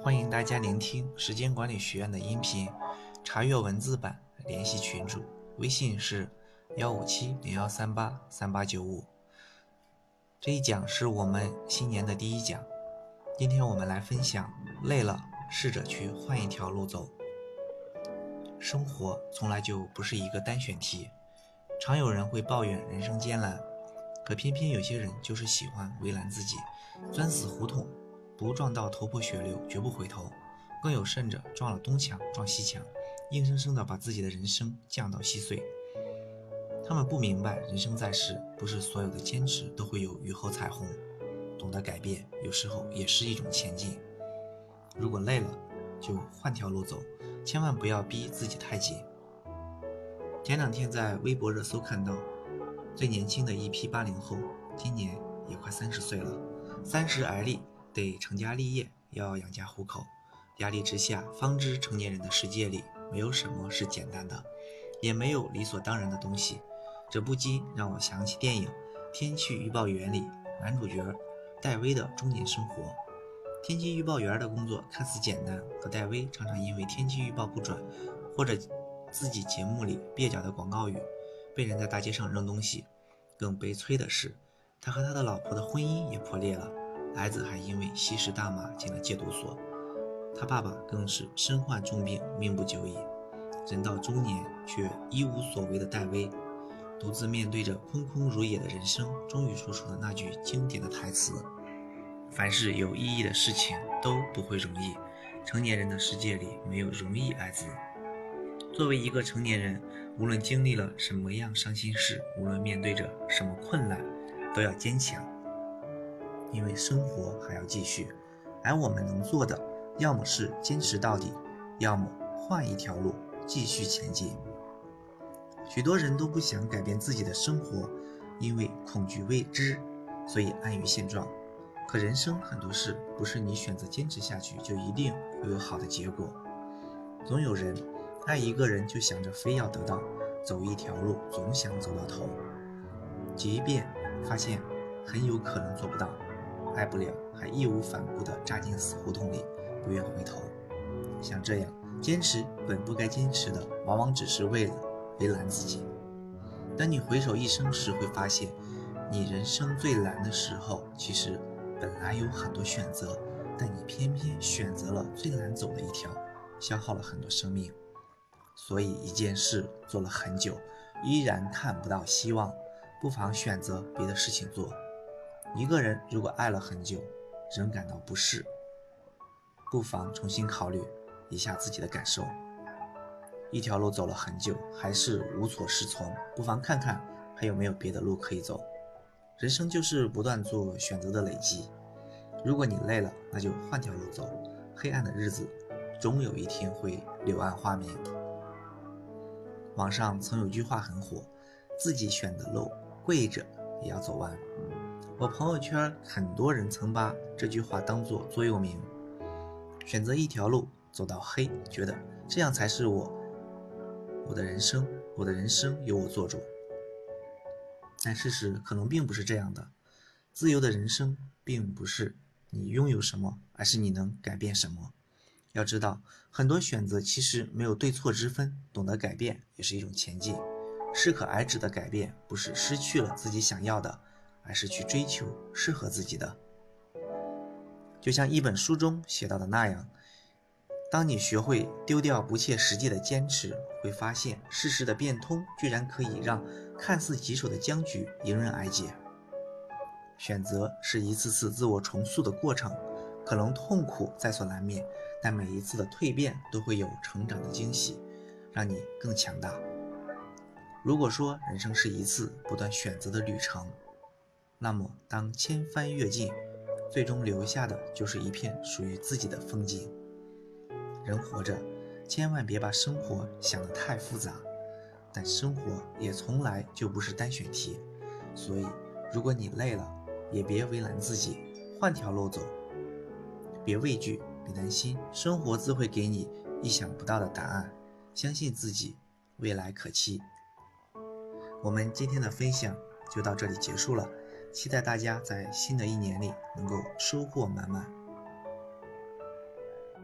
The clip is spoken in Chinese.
欢迎大家聆听时间管理学院的音频，查阅文字版，联系群主，微信是幺五七零幺三八三八九五。这一讲是我们新年的第一讲，今天我们来分享：累了，试着去换一条路走。生活从来就不是一个单选题，常有人会抱怨人生艰难，可偏偏有些人就是喜欢为难自己，钻死胡同。不撞到头破血流，绝不回头。更有甚者，撞了东墙撞西墙，硬生生的把自己的人生降到稀碎。他们不明白，人生在世，不是所有的坚持都会有雨后彩虹。懂得改变，有时候也是一种前进。如果累了，就换条路走，千万不要逼自己太紧。前两天在微博热搜看到，最年轻的一批八零后，今年也快三十岁了，三十而立。得成家立业，要养家糊口，压力之下，方知成年人的世界里没有什么是简单的，也没有理所当然的东西。这不禁让我想起电影《天气预报员》里男主角戴威的中年生活。天气预报员的工作看似简单，可戴威常常因为天气预报不准，或者自己节目里蹩脚的广告语，被人在大街上扔东西。更悲催的是，他和他的老婆的婚姻也破裂了。儿子还因为吸食大麻进了戒毒所，他爸爸更是身患重病，命不久矣。人到中年却一无所为的戴威，独自面对着空空如也的人生，终于说出了那句经典的台词：“凡是有意义的事情都不会容易，成年人的世界里没有容易二字。”作为一个成年人，无论经历了什么样伤心事，无论面对着什么困难，都要坚强。因为生活还要继续，而我们能做的，要么是坚持到底，要么换一条路继续前进。许多人都不想改变自己的生活，因为恐惧未知，所以安于现状。可人生很多事，不是你选择坚持下去就一定会有好的结果。总有人爱一个人就想着非要得到，走一条路总想走到头，即便发现很有可能做不到。爱不了，还义无反顾地扎进死胡同里，不愿回头。像这样坚持本不该坚持的，往往只是为了为难自己。当你回首一生时，会发现，你人生最难的时候，其实本来有很多选择，但你偏偏选择了最难走的一条，消耗了很多生命。所以，一件事做了很久，依然看不到希望，不妨选择别的事情做。一个人如果爱了很久，仍感到不适，不妨重新考虑一下自己的感受。一条路走了很久，还是无所适从，不妨看看还有没有别的路可以走。人生就是不断做选择的累积。如果你累了，那就换条路走。黑暗的日子，终有一天会柳暗花明。网上曾有句话很火：自己选的路，跪着也要走完。我朋友圈很多人曾把这句话当作座右铭，选择一条路走到黑，觉得这样才是我我的人生，我的人生由我做主。但事实可能并不是这样的，自由的人生并不是你拥有什么，而是你能改变什么。要知道，很多选择其实没有对错之分，懂得改变也是一种前进。适可而止的改变，不是失去了自己想要的。而是去追求适合自己的，就像一本书中写到的那样，当你学会丢掉不切实际的坚持，会发现世事的变通居然可以让看似棘手的僵局迎刃而解。选择是一次次自我重塑的过程，可能痛苦在所难免，但每一次的蜕变都会有成长的惊喜，让你更强大。如果说人生是一次不断选择的旅程，那么，当千帆阅尽，最终留下的就是一片属于自己的风景。人活着，千万别把生活想得太复杂，但生活也从来就不是单选题。所以，如果你累了，也别为难自己，换条路走。别畏惧，别担心，生活自会给你意想不到的答案。相信自己，未来可期。我们今天的分享就到这里结束了。期待大家在新的一年里能够收获满满。